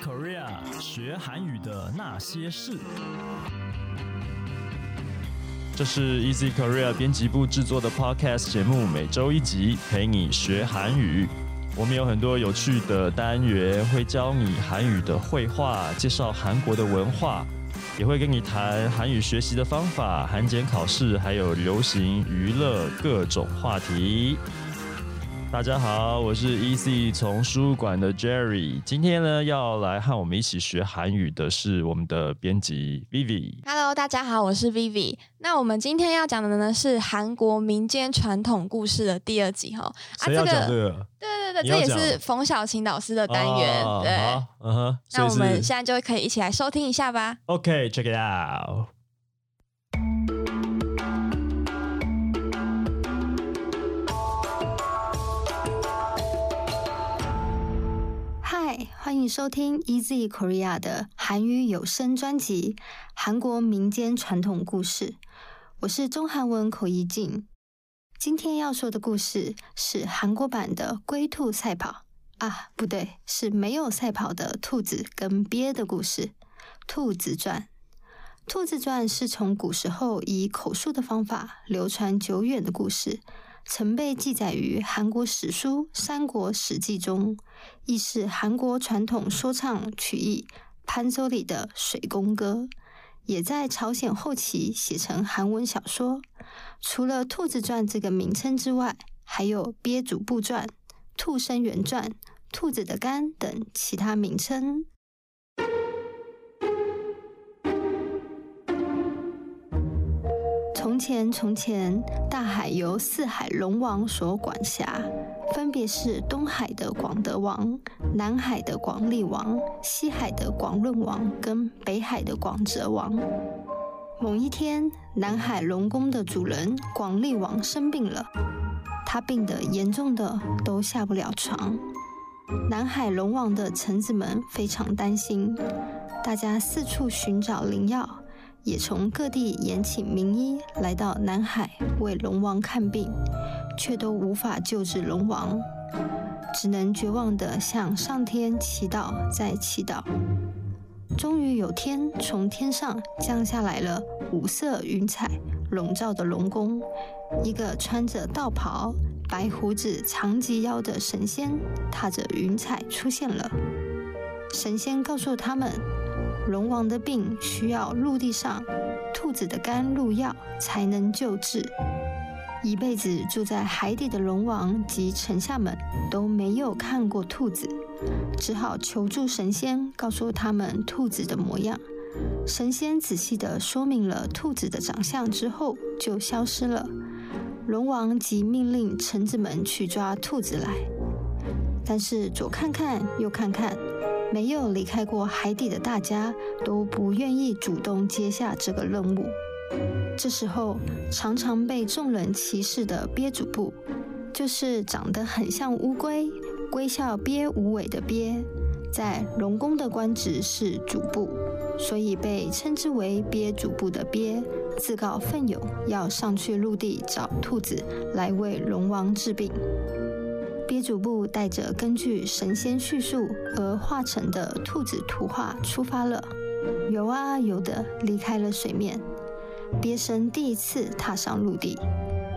Korea 学韩语的那些事。这是 Easy Korea 编辑部制作的 Podcast 节目，每周一集，陪你学韩语。我们有很多有趣的单元，会教你韩语的绘画，介绍韩国的文化，也会跟你谈韩语学习的方法、韩检考试，还有流行娱乐各种话题。大家好，我是 EC 丛书馆的 Jerry。今天呢，要来和我们一起学韩语的是我们的编辑 Vivi。Hello，大家好，我是 Vivi。那我们今天要讲的呢是韩国民间传统故事的第二集哈。啊，这个？对对对，这也是冯小琴老师的单元。哦对，好，嗯哼，那我们现在就可以一起来收听一下吧。OK，check、it out。欢迎收听 Easy Korea 的韩语有声专辑《韩国民间传统故事》。我是中韩文口译静。今天要说的故事是韩国版的龟兔赛跑啊，不对，是没有赛跑的兔子跟鳖的故事《兔子传》。《兔子传》是从古时候以口述的方法流传久远的故事，曾被记载于韩国史书《三国史记》中。亦是韩国传统说唱曲艺潘周里的水宫歌，也在朝鲜后期写成韩文小说。除了《兔子传》这个名称之外，还有《鳖主部传》《兔生源传》《兔子的肝》等其他名称。前，从前，大海由四海龙王所管辖，分别是东海的广德王、南海的广利王、西海的广润王跟北海的广泽王。某一天，南海龙宫的主人广利王生病了，他病得严重的都下不了床。南海龙王的臣子们非常担心，大家四处寻找灵药。也从各地延请名医来到南海为龙王看病，却都无法救治龙王，只能绝望地向上天祈祷，再祈祷。终于有天，从天上降下来了五色云彩笼罩的龙宫，一个穿着道袍、白胡子、长及腰的神仙踏着云彩出现了。神仙告诉他们。龙王的病需要陆地上兔子的肝入药才能救治。一辈子住在海底的龙王及臣下们都没有看过兔子，只好求助神仙，告诉他们兔子的模样。神仙仔细地说明了兔子的长相之后，就消失了。龙王即命令臣子们去抓兔子来，但是左看看，右看看。没有离开过海底的大家都不愿意主动接下这个任务。这时候，常常被众人歧视的鳖主部，就是长得很像乌龟、龟笑鳖无尾的鳖，在龙宫的官职是主部，所以被称之为鳖主部的鳖，自告奋勇要上去陆地找兔子来为龙王治病。鳖主部带着根据神仙叙述而画成的兔子图画出发了，游啊游的离开了水面。鳖神第一次踏上陆地，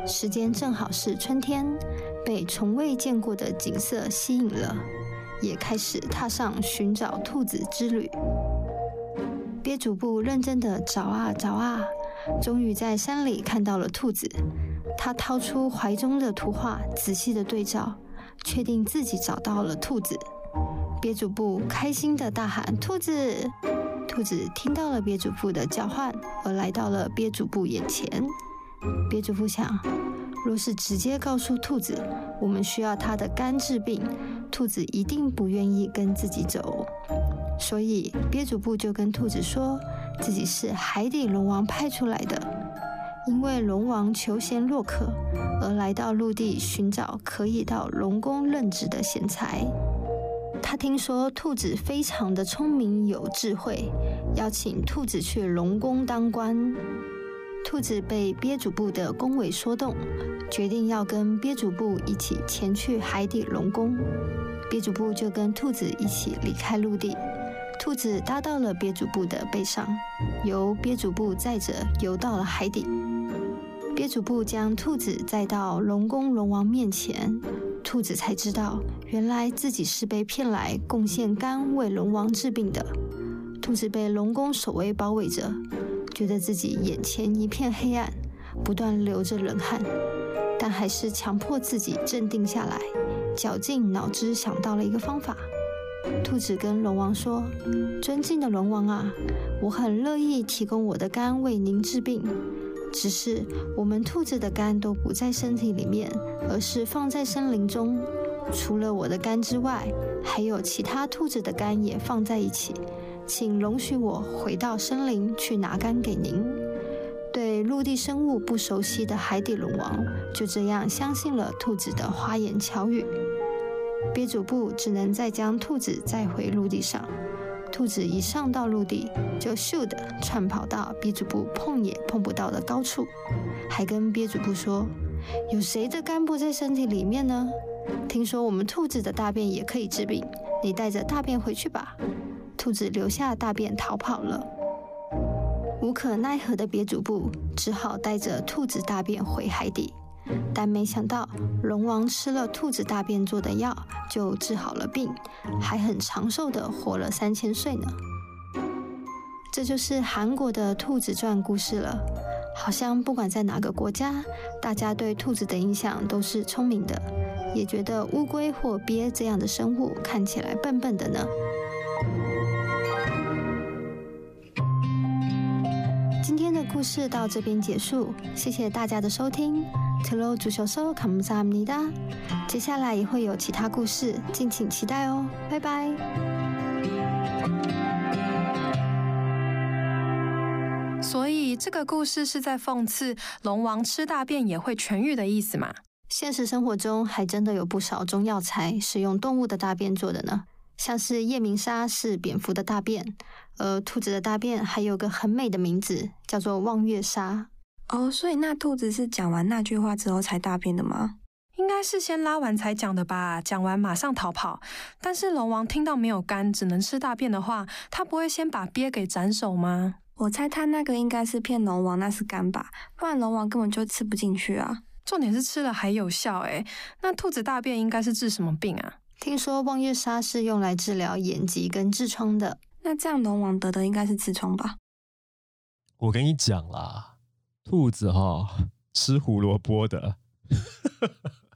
时间正好是春天，被从未见过的景色吸引了，也开始踏上寻找兔子之旅。鳖主部认真的找啊找啊，终于在山里看到了兔子。他掏出怀中的图画，仔细的对照。确定自己找到了兔子，鳖主部开心的大喊：“兔子！”兔子听到了鳖主部的叫唤，而来到了鳖主部眼前。鳖主部想，若是直接告诉兔子我们需要它的肝治病，兔子一定不愿意跟自己走。所以鳖主部就跟兔子说自己是海底龙王派出来的。因为龙王求贤若渴，而来到陆地寻找可以到龙宫任职的贤才。他听说兔子非常的聪明有智慧，邀请兔子去龙宫当官。兔子被鳖主部的恭维说动，决定要跟鳖主部一起前去海底龙宫。鳖主部就跟兔子一起离开陆地，兔子搭到了鳖主部的背上，由鳖主部载着游到了海底。鳖主部将兔子载到龙宫龙王面前，兔子才知道，原来自己是被骗来贡献肝为龙王治病的。兔子被龙宫守卫包围着，觉得自己眼前一片黑暗，不断流着冷汗，但还是强迫自己镇定下来，绞尽脑汁想到了一个方法。兔子跟龙王说：“尊敬的龙王啊，我很乐意提供我的肝为您治病。”只是我们兔子的肝都不在身体里面，而是放在森林中。除了我的肝之外，还有其他兔子的肝也放在一起。请容许我回到森林去拿肝给您。对陆地生物不熟悉的海底龙王就这样相信了兔子的花言巧语。鳖主部只能再将兔子载回陆地上。兔子一上到陆地，就咻的窜跑到鳖主部碰也碰不到的高处，还跟鳖主部说：“有谁的肝不在身体里面呢？听说我们兔子的大便也可以治病，你带着大便回去吧。”兔子留下大便逃跑了。无可奈何的鳖主部只好带着兔子大便回海底。但没想到，龙王吃了兔子大便做的药，就治好了病，还很长寿的活了三千岁呢。这就是韩国的兔子传故事了。好像不管在哪个国家，大家对兔子的印象都是聪明的，也觉得乌龟或鳖这样的生物看起来笨笨的呢。今天的故事到这边结束，谢谢大家的收听。t l o 足球收卡姆萨米达，接下来也会有其他故事，敬请期待哦，拜拜。所以这个故事是在讽刺龙王吃大便也会痊愈的意思嘛？现实生活中还真的有不少中药材是用动物的大便做的呢，像是夜明砂是蝙蝠的大便，而兔子的大便还有个很美的名字，叫做望月砂。哦，所以那兔子是讲完那句话之后才大便的吗？应该是先拉完才讲的吧。讲完马上逃跑。但是龙王听到没有干，只能吃大便的话，他不会先把鳖给斩首吗？我猜他那个应该是骗龙王，那是干吧？不然龙王根本就吃不进去啊。重点是吃了还有效诶。那兔子大便应该是治什么病啊？听说望月砂是用来治疗眼疾跟痔疮的。那这样龙王得的应该是痔疮吧？我跟你讲啦。兔子哈吃胡萝卜的，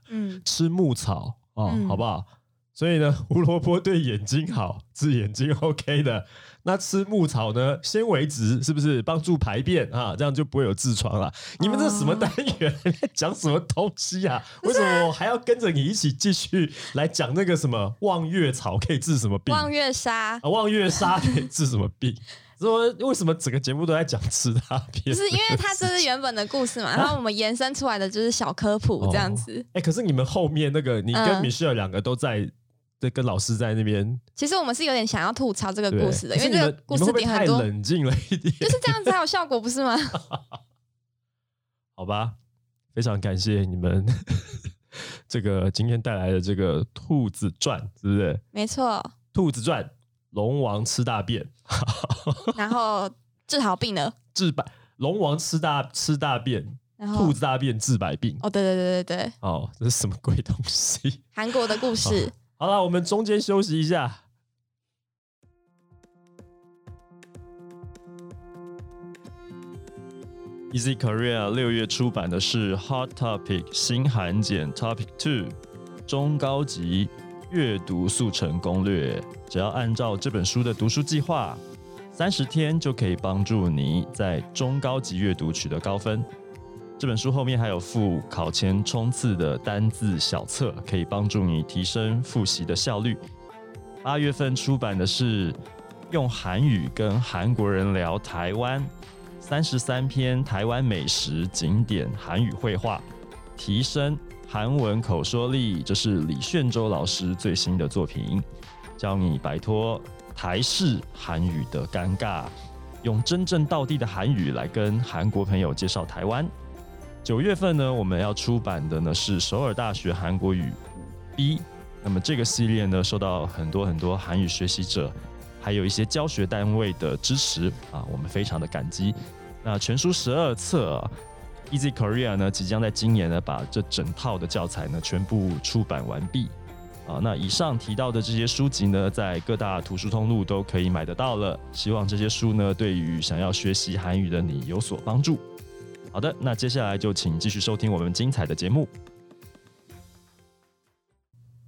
嗯，吃牧草啊，好不好？所以呢，胡萝卜对眼睛好，治眼睛 OK 的。那吃牧草呢，纤维质是不是帮助排便啊？这样就不会有痔疮了。你们这什么单元讲什么东西啊？为什么我还要跟着你一起继续来讲那个什么望月草可以治什么病？望月沙啊，望月沙可以治什么病？说为什么整个节目都在讲吃大便？是因为它这是原本的故事嘛，然后我们延伸出来的就是小科普这样子。哎，可是你们后面那个，你跟 Michelle 两个都在在跟老师在那边。其实我们是有点想要吐槽这个故事的，因为这个故事点很多。冷静了一点，就是这样才有效果，不是吗？好吧，非常感谢你们 这个今天带来的这个兔子传，是不是？没错，兔子传。龙王吃大便，然后治好病了。治百龙王吃大吃大便，兔子大便治百病。哦，对对对对对。哦，这是什么鬼东西？韩国的故事。好了，我们中间休息一下。Easy Korea 六月出版的是 Hot Topic 新函简 Topic Two 中高级。阅读速成攻略，只要按照这本书的读书计划，三十天就可以帮助你在中高级阅读取得高分。这本书后面还有附考前冲刺的单字小册，可以帮助你提升复习的效率。八月份出版的是用韩语跟韩国人聊台湾，三十三篇台湾美食景点韩语绘画，提升。韩文口说力，这是李炫洲老师最新的作品，教你摆脱台式韩语的尴尬，用真正道地的韩语来跟韩国朋友介绍台湾。九月份呢，我们要出版的呢是首尔大学韩国语 B，那么这个系列呢，受到很多很多韩语学习者。还有一些教学单位的支持啊，我们非常的感激。那全书十二册啊，Easy Korea 呢，即将在今年呢把这整套的教材呢全部出版完毕啊。那以上提到的这些书籍呢，在各大图书通路都可以买得到了。希望这些书呢，对于想要学习韩语的你有所帮助。好的，那接下来就请继续收听我们精彩的节目。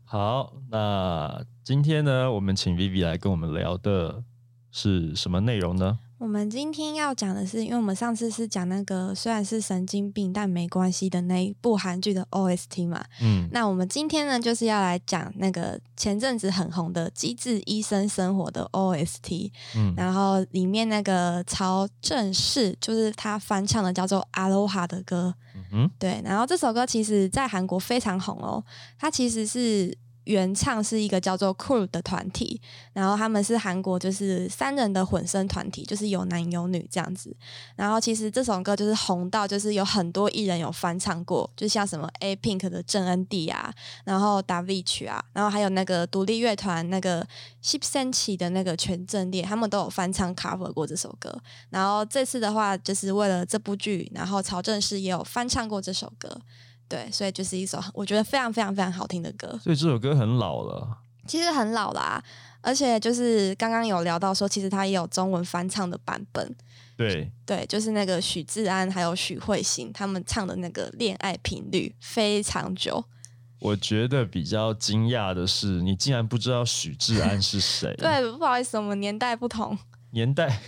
好，那今天呢，我们请 Vivi 来跟我们聊的是什么内容呢？我们今天要讲的是，因为我们上次是讲那个虽然是神经病但没关系的那一部韩剧的 OST 嘛，嗯，那我们今天呢就是要来讲那个前阵子很红的《机智医生生活》的 OST，嗯。然后里面那个曹正奭就是他翻唱的叫做《Aloha》的歌，嗯哼，对，然后这首歌其实在韩国非常红哦，它其实是原唱是一个叫做 Cool 的团体，然后他们是韩国就是三人的混声团体，就是有男有女这样子。然后其实这首歌就是红到就是有很多艺人有翻唱过，就像什么 A Pink 的郑恩地啊，然后 David 啊，然后还有那个独立乐团那个 Ship Senchi 的那个全阵列，他们都有翻唱 cover 过这首歌。然后这次的话，就是为了这部剧，然后曹正奭也有翻唱过这首歌。对，所以就是一首我觉得非常非常非常好听的歌。所以这首歌很老了。其实很老啦，而且就是刚刚有聊到说，其实它也有中文翻唱的版本。对，对，就是那个许志安还有许慧欣他们唱的那个《恋爱频率》非常久。我觉得比较惊讶的是，你竟然不知道许志安是谁。对，不好意思，我们年代不同。年代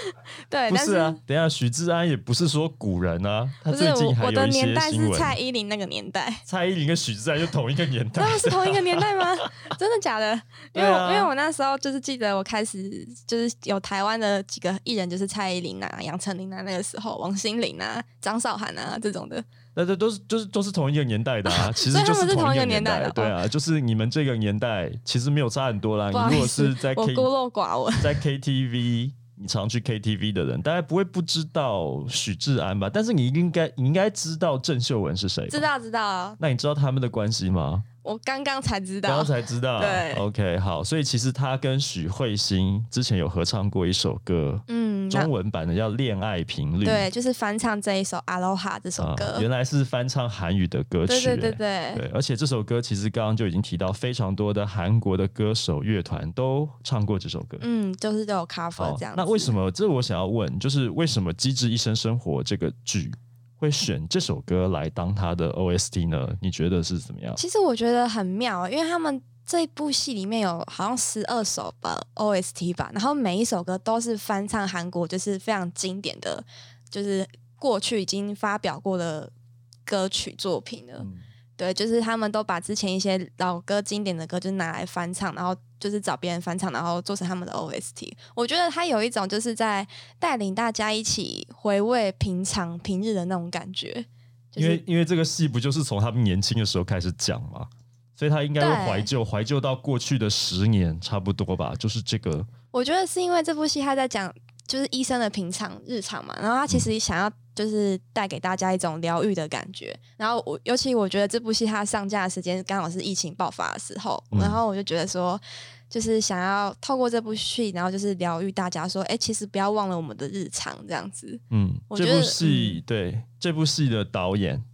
对，但不是啊。等下，许志安也不是说古人啊，他最近还有一些年代新闻。是蔡依林那个年代。蔡依林跟许志安就同一个年代他，们是同一个年代吗？真的假的？因为我、啊因为我那时候就是记得我开始就是有台湾的几个艺人，就是蔡依林啊、杨丞琳啊，那个时候王心凌啊、张韶涵啊这种的。那这都是就是都是同一个年代的啊，其实就所以他们是同同一个年年代的哦对啊，就是你们这个年代其实没有差很多啦。你如果是在我 K 孤陋寡闻。在 KTV，你常去 KTV 的人，大概不会不知道许志安吧？但是你应该你应该知道郑秀文是谁？知道知道，那你知道他们的关系吗？我刚刚才知道刚刚。才知道。对，OK，好，所以其实他跟许慧欣之前有合唱过一首歌，嗯，中文版的叫《恋爱频率》。对，就是翻唱这一首《Aloha》这首啊歌。原来是翻唱韩语的歌曲、对对对欸对对，而且这首歌其实刚刚就已经提到，非常多的韩国的歌手乐团都唱过这首歌。嗯，就是都有 cover 好这样子。那为什么？这我想要问，就是为什么《机智医生生活》这个剧会选这首歌来当他的 OST 呢？你觉得是怎么样？其实我觉得很妙，因为他们这部戏里面有好像十二首吧 OST 吧，然后每一首歌都是翻唱韩国就是非常经典的，就是过去已经发表过的歌曲作品了。嗯对，就是他们都把之前一些老歌、经典的歌，就拿来翻唱，然后就是找别人翻唱，然后做成他们的 OST。我觉得他有一种就是在带领大家一起回味平常平日的那种感觉。就是、因为因为这个戏不就是从他们年轻的时候开始讲嘛，所以他应该会怀旧，怀旧到过去的十年差不多吧，就是这个。我觉得是因为这部戏他在讲就是医生的平常日常嘛，然后他其实想要就是带给大家一种疗愈的感觉。然后我尤其我觉得这部戏它上架的时间刚好是疫情爆发的时候，嗯然后我就觉得说。就是想要透过这部戏，然后就是疗愈大家，说，哎、其实不要忘了我们的日常，这样子。嗯，这部我觉得戏、对这部戏的导演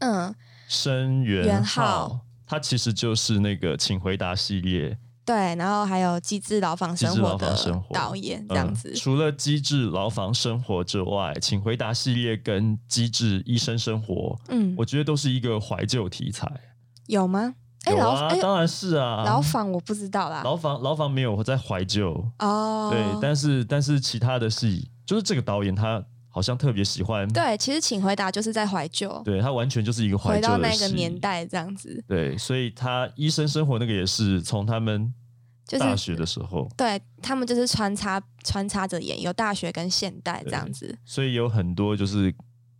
嗯，申元浩，他其实就是那个《请回答》系列对。然后还有《机智牢房生活的导演，这样子。嗯除了《机智牢房生活》之外，《请回答》系列跟《机智医生生活》，嗯，我觉得都是一个怀旧题材。有吗？哎、牢哎、当然是啊。牢房我不知道啦。牢房牢房没有在怀旧，哦，对，但是但是其他的戏，就是这个导演他好像特别喜欢，对，其实请回答就是在怀旧，对他完全就是一个怀回旧回到那个年代这样子，对，所以他医生生活那个也是从他们就是大学的时候，对他们就是穿插穿插着演，有大学跟现代这样子，所以有很多就是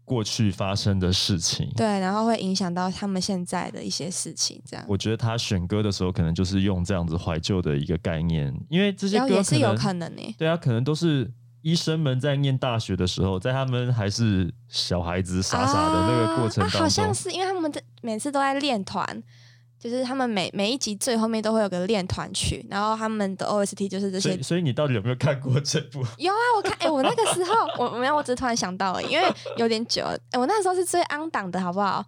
过去发生的事情。对，然后会影响到他们现在的一些事情，这样，我觉得他选歌的时候，可能就是用这样子怀旧的一个概念，因为这些歌也是有可能呢、对啊，可能都是医生们在念大学的时候，在他们还是小孩子傻傻的那个过程当中，啊啊好像是因为他们在每次都在练团。就是他们每每一集最后面都会有个练团曲，然后他们的 OST 就是这些所以，。所以你到底有没有看过这部？有啊，我看，哎、我那个时候，我没有，我只是突然想到了，因为有点久了，哎、我那时候是最昂档的好不好？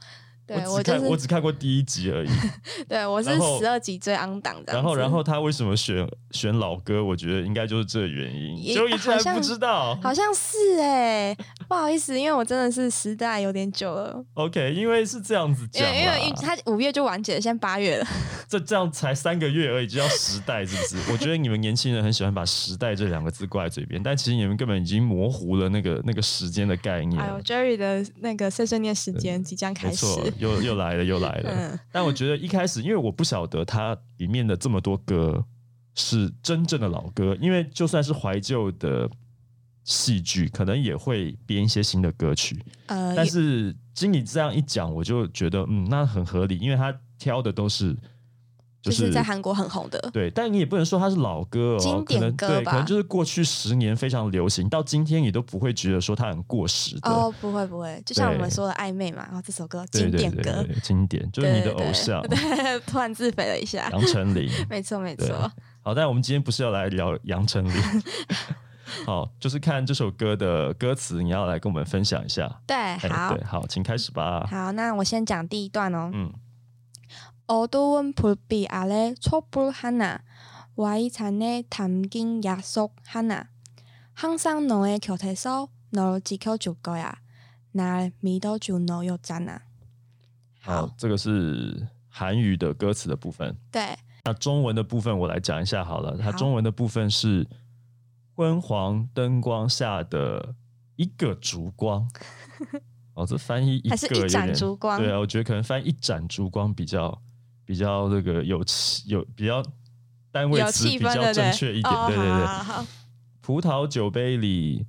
对我只看、就是我只看过第一集而已。对我是十二集最 on 档这样然后，然后他为什么选选老歌？我觉得应该就是这个原因。也就你竟然好像不知道好像是哎、不好意思，因为我真的是时代有点久了，？OK，因为是这样子因讲为因为，他五月就完结了，现在八月了。这这样才三个月而已，就叫时代，是不是？我觉得你们年轻人很喜欢把“时代”这两个字挂在嘴边，但其实你们根本已经模糊了那个那个时间的概念了。哎呦，Jerry 的那个碎碎念时间即将开始。错，又又来了，又来了。嗯但我觉得一开始，因为我不晓得它里面的这么多歌是真正的老歌，因为就算是怀旧的戏剧，可能也会编一些新的歌曲。呃，但是经理这样一讲，我就觉得嗯，那很合理，因为他挑的都是就就是在韩国很红的。对，但你也不能说它是老歌哦，经典歌可能对，吧可能就是过去十年非常流行，到今天你都不会觉得说它很过时的。哦，不会不会，就像我们说的暧昧嘛，然后这首歌经典歌，对对，经典就是你的偶像对，突然自肥了一下，杨丞琳。没错没错，好，但我们今天不是要来聊杨丞琳，好，就是看这首歌的歌词，你要来跟我们分享一下。对，哎好对，好，请开始吧。好，那我先讲第一段哦。嗯，어두운 불빛 아래 촛불 하나 와이잔에 담긴 약속 하나 항상 너의 곁에서 널 지켜줄 거야 날 믿어준 너였잖아 好，这个是韩语的歌词的部分。对那中文的部分我来讲一下好了。它好中文的部分是昏黄灯光下的一个烛光。哦，这翻译一个还是一盏有点烛光对啊，我觉得可能翻译一盏烛光比较 比较这个有气有比较单位词比较正确一点。哦对对对，好葡萄酒杯里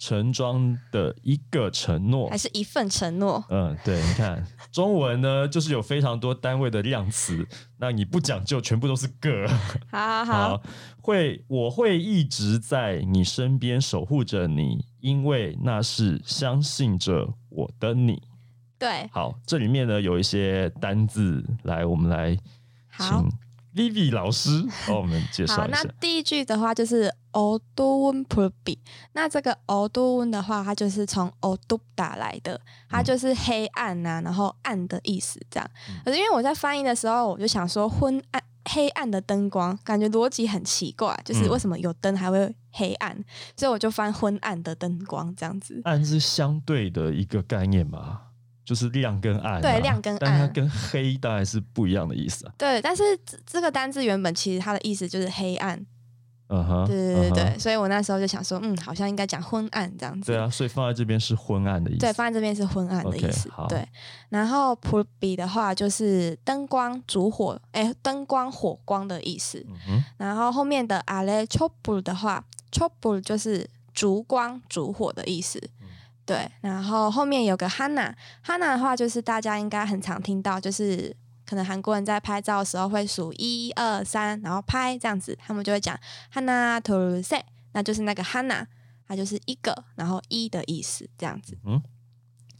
盛装的一个承诺还。是一份承诺嗯，对，你看中文呢，就是有非常多单位的量词，那你不讲究，全部都是个。好好好好，会我会一直在你身边守护着你，因为那是相信着我的你。对，好，这里面呢有一些单字，来，我们来，请 Vivvy 老师帮我们介绍一下。那第一句的话就是 "o duen prib"，那这个 "o duen" 的话，它就是从 "o du" 打来的，它就是黑暗呐，然后暗的意思这样。可是因为我在翻译的时候，我就想说昏暗、黑暗的灯光，感觉逻辑很奇怪，就是为什么有灯还会黑暗？所以我就翻昏暗的灯光这样子。暗是相对的一个概念吧？就是亮跟暗啊、对亮跟但它暗跟黑当然是不一样的意思啊。对，但是这这个单字原本其实它的意思就是黑暗，嗯哼，对对对对，所以我那时候就想说，嗯，好像应该讲昏暗这样子。对啊，所以放在这边是昏暗的意思。对，放在这边是昏暗的意思。对，然后普比的话就是灯光、烛火，哎，灯光、火光的意思。嗯，然后后面的 c h o b u 的话 c h o b u 就是烛光、烛火的意思。嗯对，然后后面有个 Hanna，Hanna 的话就是大家应该很常听到，就是可能韩国人在拍照的时候会数一二三，然后拍这样子，他们就会讲 Hana to say，那就是那个 Hana，它就是一个，然后一的意思这样子。嗯，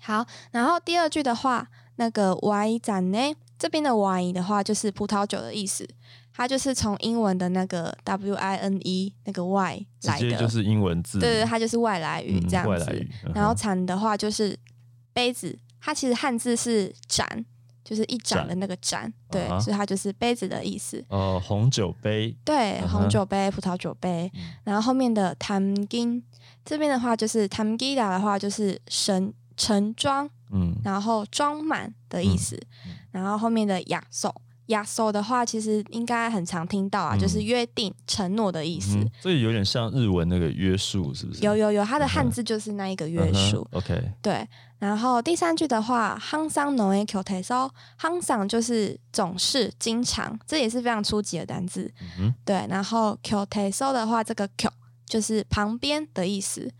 好，然后第二句的话，那个 Y 展呢，这边的 Y 的话就是葡萄酒的意思，它就是从英文的那个 W I N E 那个 Y 来的，接就是英文字，对对，它就是外来语嗯这样子。外来语。嗯然后产的话就是杯子，它其实汉字是盏，就是一盏的那个盏，对，啊所以它就是杯子的意思。哦，红酒杯，对，红酒杯、葡萄酒杯，嗯然后后面的 tamgin 这边的话就是 tamgida 的话就是盛盛装，嗯，然后装满的意思。嗯然后后面的亚手，压缩的话，其实应该很常听到啊，就是约定、承诺的意思。所以有点像日文那个约束，是不是？有有有，它的汉字就是那一个约束。OK。对，然后第三句的话，항상노력해 서， 항상就是总是、经常，这也是非常初级的单字。嗯。对，然后노력해서的话，这个노력就是旁边的意思。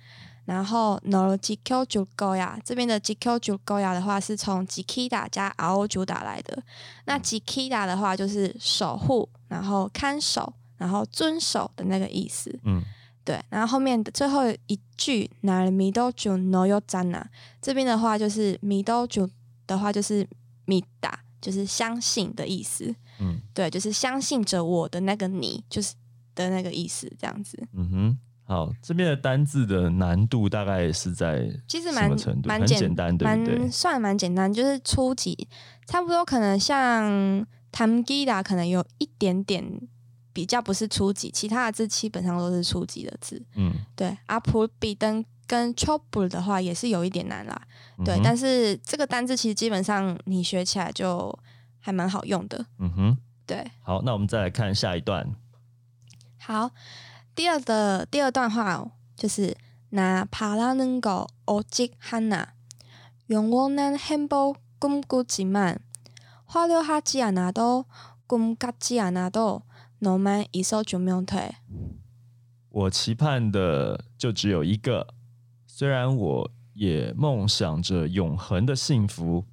然后，nogikyo jugoya 这边的 jiko jugoya 的话是从 jikida 加 ro judo 来的。那 jikida 的话就是守护，然后看守，然后遵守的那个意思。嗯，对。然后后面的最后一句，naramido ju noyo zana 这边的话就是，mido ju 的话就是 mida，就是相信的意思。嗯，对，就是相信着我的那个你，就是的那个意思，这样子。嗯哼。好，这边的单字的难度大概是在其实蛮么程度？很蛮简简单，对不对蛮？算蛮简单，就是初级，差不多可能像 tamgida 可能有一点点比较不是初级，其他的字基本上都是初级的字。嗯，对 p p l 登跟 chopper 的话也是有一点难啦。对，嗯但是这个单字其实基本上你学起来就还蛮好用的。嗯哼，对，好，那我们再来看下一段。好，第二的第二段话哦就是나바라는거오직하나영원한행복꿈꾸지만화려하지않아도꿈같지않아도너만있어주면돼。 我期盼的就只有一个，虽然我也梦想着永恒的幸福，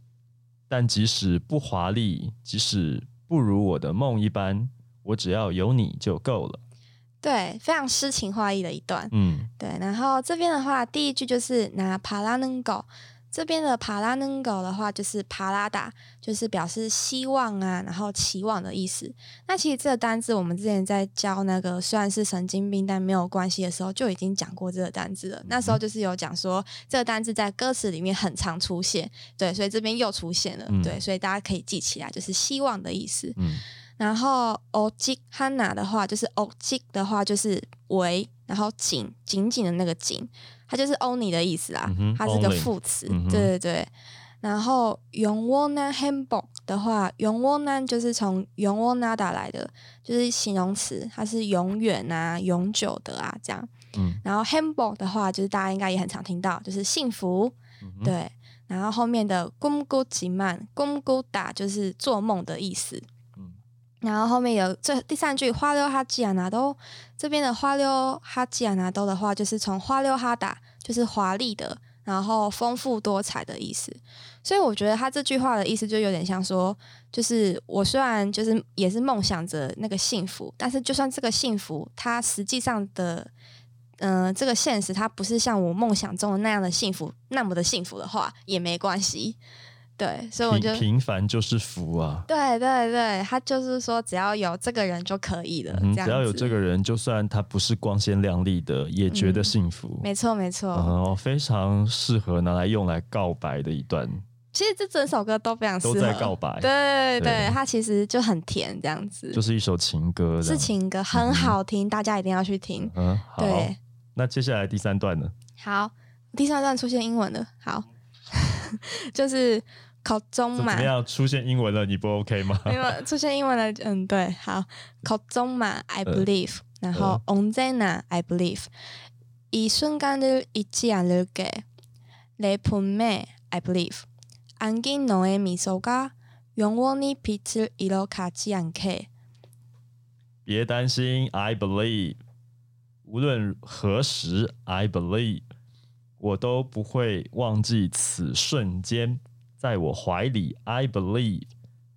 但即使不华丽，即使不如我的梦一般，我只要有你就够了。 对，非常诗情画意的一段。嗯对，然后这边的话，第一句就是拿帕拉能狗，这边的帕拉能狗的话就是帕拉达，就是表示希望啊，然后期望的意思。那其实这个单字我们之前在教那个虽然是神经病但没有关系的时候，就已经讲过这个单字了。那时候就是有讲说这个单字在歌词里面很常出现，对，所以这边又出现了，嗯对，所以大家可以记起来，就是希望的意思。嗯然后 o j hana 的话，就是 o j 的话就是围，然后紧紧紧的那个紧，它就是 only 的意思啦，嗯它是个副词，嗯对对对。然后永窝南 hamburg 的话，永窝南就是从永窝 nada 来的，就是形容词，它是永远啊、永久的啊这样。嗯然后 Hambok 的话，就是大家应该也很常听到，就是幸福，嗯，对。然后后面的 gum gu j man gum gu da 就是做梦的意思。然后后面有这第三句花溜哈基亚拿都，这边的花溜哈基亚拿都的话，就是从花溜哈达，就是华丽的，然后丰富多彩的意思。所以我觉得他这句话的意思就有点像说，就是我虽然就是也是梦想着那个幸福，但是就算这个幸福，它实际上的，嗯、这个现实它不是像我梦想中的那样的幸福，那么的幸福的话，也没关系。对，所以我就平平凡就是福啊。对对对，他就是说只要有这个人就可以了，只要有这个，人，就算他不是光鲜亮丽的，也觉得嗯幸福。没错没错。哦，非常适合拿来用来告白的一段，其实这整首歌都非常适合都在告白，对对它其实就很甜，这样子，就是一首情歌，是情歌，很好听，大家一定要去听。嗯，对，那接下来第三段呢？好，第三段出现英文了，好，就是口中嘛怎么，样？出现英文了，你不 OK 吗？因为出现英文了，嗯，对，好，口中嘛，I 呃 believe，、然后 언제나 I believe，이 순간을 잊지 않을게, 내 품에 I believe, 안긴 너의 미소가 영원히 빛을 잃어가지 않게。 别担心，I believe，无论何时，I believe，我都不会忘记此瞬间， 在我怀里，I believe，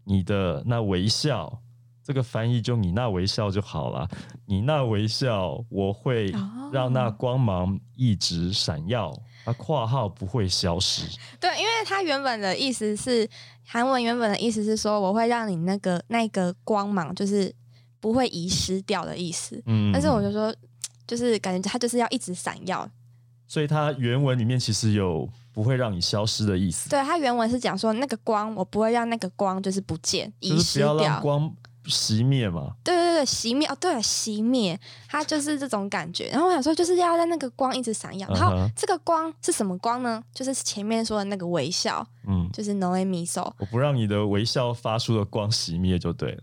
你的那微笑，这个翻译就你那微笑就好了，你那微笑，我会哦让那光芒一直闪耀，啊，括号不会消失，对，因为它原本的意思是韩文原本的意思是说，我会让你那个那个光芒就是不会遗失掉的意思。嗯，但是我就说，就是感觉它就是要一直闪耀。所以它原文里面其实有不会让你消失的意思，对，它原文是讲说那个光，我不会让那个光就是不见、遗就是失不要让掉。光熄灭嘛。对对对，熄灭哦，对了，熄灭，它就是这种感觉。然后我想说，就是要让那个光一直闪耀。然后这个光是什么光呢？就是前面说的那个微笑，嗯，就是 Noe Miso。我不让你的微笑发出的光熄灭就对了。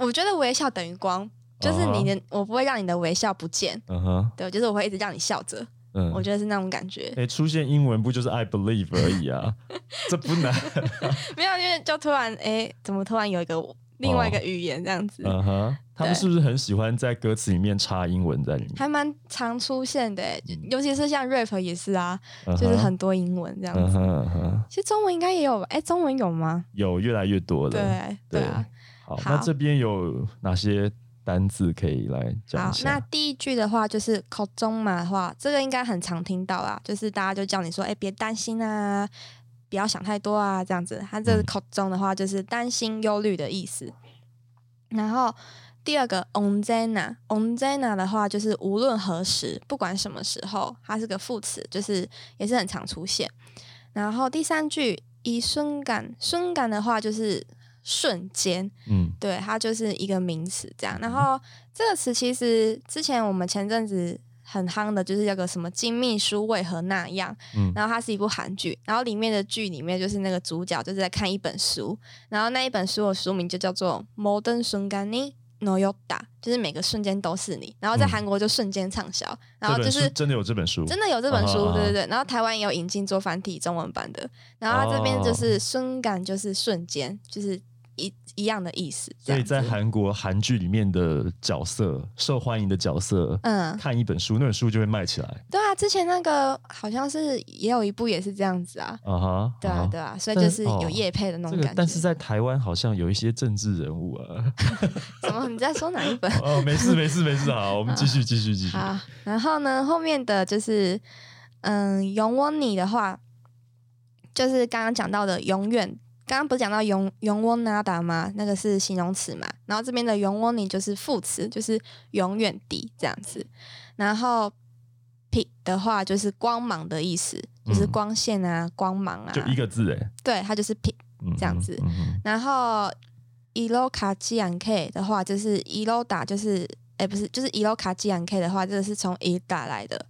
我觉得微笑等于光，就是你的，我不会让你的微笑不见。嗯哼，对，就是我会一直让你笑着，嗯，我觉得是那种感觉。哎、出现英文不就是 I believe 而已啊？这不难。没有，因为就突然哎，怎么突然有一个另外一个语言这样子，嗯哼，他们是不是很喜欢在歌词里面插英文在里面？还蛮常出现的诶，尤其是像 rap 也是啊，就是很多英文这样子。其实中文应该也有吧？哎，中文有吗？有越来越多了。对对啊。好，好那这边有哪些单字可以来讲好一，下？那第一句的话就是口中嘛的话，这个应该很常听到啦，就是大家就叫你说，哎，别担心啊，不不要想太多啊，这样子。它这个嗯口中的话就是担心、忧虑的意思。然后第二个 onzena，onzena 的话就是无论何时，不管什么时候，它是个副词，就是也是很常出现。然后第三句以瞬感，瞬感的话就是瞬间，嗯。对，它就是一个名词这样。然后这个词其实之前我们前阵子很夯的，就是有个什么《金秘书为何那样》，嗯。然后它是一部韩剧，然后里面的剧里面就是那个主角就是在看一本书，然后那一本书的书名就叫做《Modern s u n g a n i No Yoda》，就是每个瞬间都是你。然后在嗯。韩国就瞬间畅销，然后就是真的有这本书，真的有这本书，啊对对对。然后台湾也有引进做繁体中文版的，然后它这边哦。就是瞬感，就是瞬间，就是一一样的意思。所以在韩国韩剧里面的角色，受欢迎的角色，嗯，看一本书，那本书就会卖起来。对啊，之前那个好像是也有一部也是这样子啊，啊哈，对啊，对啊，所以就是有叶配的那种感觉。但是在台湾好像有一些政治人物啊。什么？你在说哪一本？哦，没事没事没事，好，我们继续继续继续。好，然后呢，后面的就是，嗯，永温你的话，就是刚刚讲到的永远。刚刚不是讲到永永温 nada 吗？那个是形容词嘛。然后这边的永温你就是副词，就是永远的这样子。然后 p 的话就是光芒的意思，就是嗯光线啊、光芒啊。就一个字哎，对，它就是 p。嗯这样子嗯嗯然后 elo 卡基安 k 的话，就是 elo 打就是哎、不是，就是 elo 卡基安 k 的话，这个是从 ita 来的，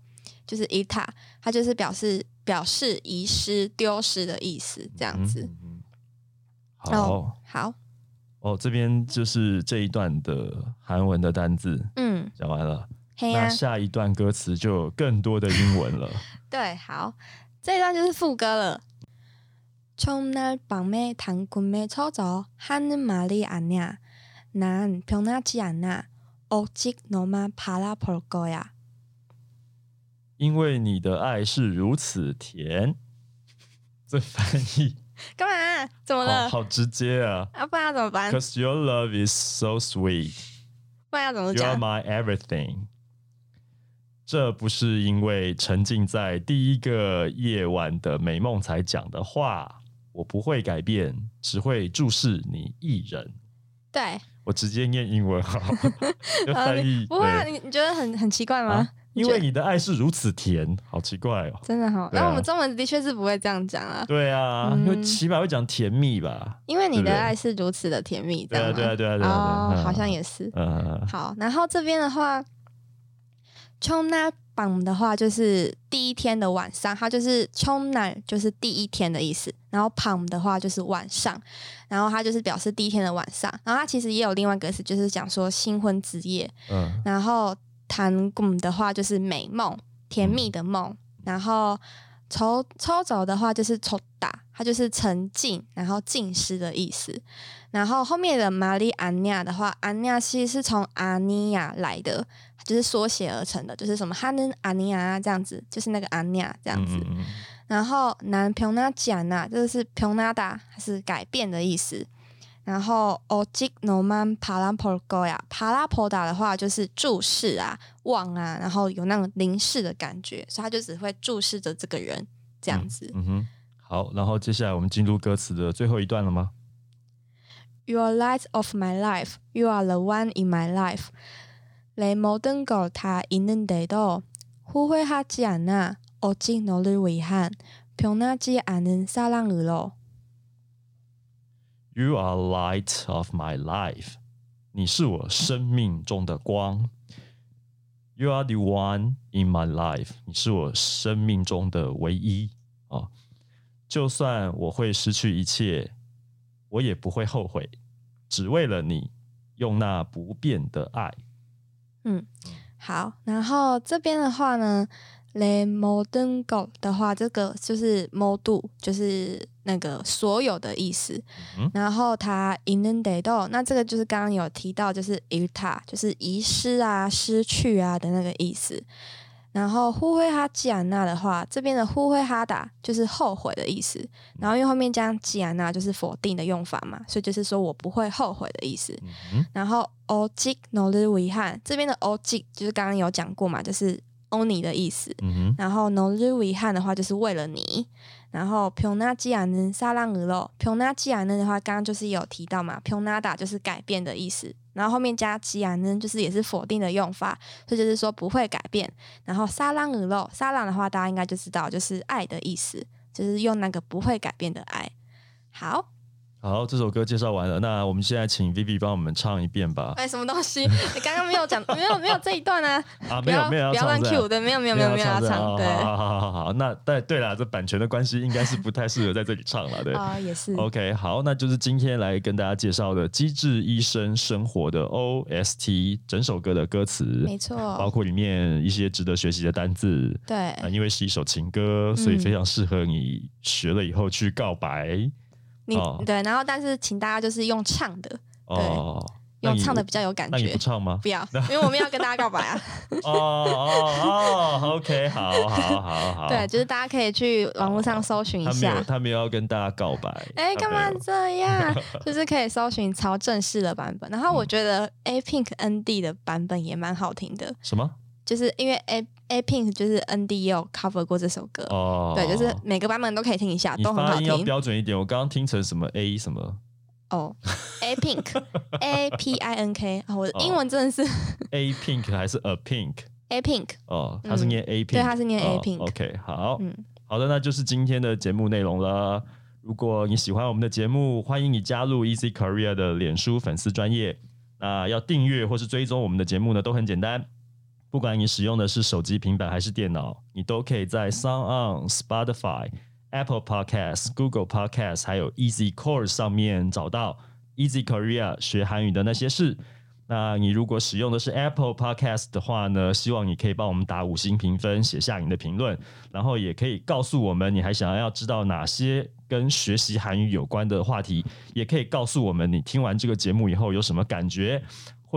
就是 ita，它就是表示表示遗失、丢失的意思，这样子。好哦，好，哦，这边就是这一段的韩文的单字嗯，讲完了，嘿呀、那下一段歌词就有更多的英文了。对，好，这一段就是副歌了。첫날밤에당근에쳐져하는말이아니야난변하지않아오직너만바라볼거야。 因为你的爱是如此甜，这翻译 干嘛？怎么了？好直接啊啊，不然要怎么办？！Cause your love is so sweet, 不然要怎么讲 you are？my everything。这不是因为沉浸在第一个夜晚的美梦才讲的话，我不会改变，只会注视你一人。对，我直接念英文好，就呃翻译不会啊，你你觉得很很奇怪吗？啊因为你的爱是如此甜，好奇怪哦。真的好，那我们中文的确是不会这样讲啊，对啊，因为嗯起码会讲甜蜜吧。因为你的爱是如此的甜蜜，这对啊，对啊，对啊，对啊。好像也是。嗯，好，然后这边的话，冲那榜的话就是第一天的晚上，它就是冲那就是第一天的意思，然后旁的话就是晚上，然后它就是表示第一天的晚上，然后它其实也有另外一个词，就是讲说新婚之夜，嗯。然后谈꿈的话就是美梦，甜蜜的梦。然后抽抽走的话就是抽打，它就是沉浸，然后浸湿的意思。然后后面的玛丽安尼亚的话，安尼亚其实是从阿尼亚来的，就是缩写而成的，就是什么哈嫩阿尼亚啊这样子，就是那个安尼亚这样子。嗯嗯然后南平纳讲呐，这个是平纳达，它是改变的意思。然后 ojik noman paraporgoya parapoda 的话就是注视啊、望啊，然后有那种凝视的感觉，所以他就只会注视着这个人这样子。嗯哼，好，然后接下来我们进入歌词的最后一段了吗？ You are light of my life, you are the one in my life. 내 모든 걸 다 있는데도 후회하지 않아 오직 너를 위한 변하지 않은 사랑으로. You are light of my life，你是我生命中的光。You are the one in my life，你是我生命中的唯一哦。就算我会失去一切，我也不会后悔，只为了你，用那不变的爱。嗯好，然后这边的话呢，le modern go 的话，这个就是 modu，就是那个所有的意思。嗯然后它 inundado，那这个就是刚刚有提到，就是 irta，就是遗失啊、失去啊的那个意思。然后呼会哈吉安娜的话，这边的呼会哈达就是后悔的意思。然后因为后面加上吉安娜就是否定的用法嘛，所以就是说我不会后悔的意思。嗯然后 o j i no 的遗憾，这边的 o j i 就是刚刚有讲过嘛，就是 only 的意思。然后 no r i 汉的话就是为了你。然后 p o n a g i a n 沙浪俄喽 p o n a g i a n 的话，刚刚就是有提到嘛 p o n a d a 就是改变的意思。然后后面加 g i a n 就是也是否定的用法，这就是说不会改变。然后沙浪俄喽，沙浪的话大家应该就知道，就是爱的意思，就是用那个不会改变的爱。好。好，这首歌介绍完了，那我们现在请 Vivi 帮我们唱一遍吧。哎，什么东西？你刚刚没有讲，没有没有这一段啊？啊，没有没有不要乱 Q 的，没有没有没有没有要唱。对，好好好好，那对对了，这版权的关系应该是不太适合在这里唱了，对。啊，也是。OK，好，那就是今天来跟大家介绍的《机智医生生活》的 OST 整首歌的歌词，没错，包括里面一些值得学习的单字。对，因为是一首情歌，所以非常适合你学了以后去告白。你对，然后但是请大家就是用唱的，对，用唱的比较有感觉。那你不唱吗？不要，因为我们要跟大家告白啊。哦哦哦，OK，好好好好。对，就是大家可以去网络上搜寻一下。他没有，他没有要跟大家告白。哎，干嘛这样？就是可以搜寻超正式的版本。然后我觉得 A Pink N D 的版本也蛮好听的。什么？就是因为 A A Pink 就是 N D 也有 cover 过这首歌，哦，对，就是每个版本都可以听一下，都很好听。要标准一点，我刚刚听成什么 A 什么？哦，A Pink A P I N K 啊，我的英文真的是 A Pink 还是 A Pink？A Pink 哦，它是念 A Pink，对，它是念 A Pink。OK，好，嗯，好的，那就是今天的节目内容了。如果你喜欢我们的节目，欢迎你加入 Easy Korea 的脸书粉丝专业。那要订阅或是追踪我们的节目呢，都很简单。不管你使用的是手机、平板还是电脑，你都可以在 Sound On、Spotify、Apple Podcasts、Google Podcasts 还有 Easy Course 上面找到 Easy Korea 学韩语的那些事。那你如果使用的是 Apple Podcast 的话呢，希望你可以帮我们打五星评分，写下你的评论，然后也可以告诉我们你还想要知道哪些跟学习韩语有关的话题，也可以告诉我们你听完这个节目以后有什么感觉。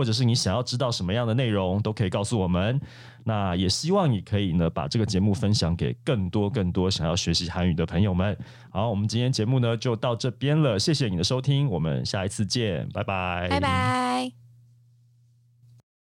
或者是你想要知道什么样的内容，都可以告诉我们。那也希望你可以呢，把这个节目分享给更多更多想要学习韩语的朋友们。好，我们今天节目呢就到这边了，谢谢你的收听，我们下一次见，拜拜，拜拜。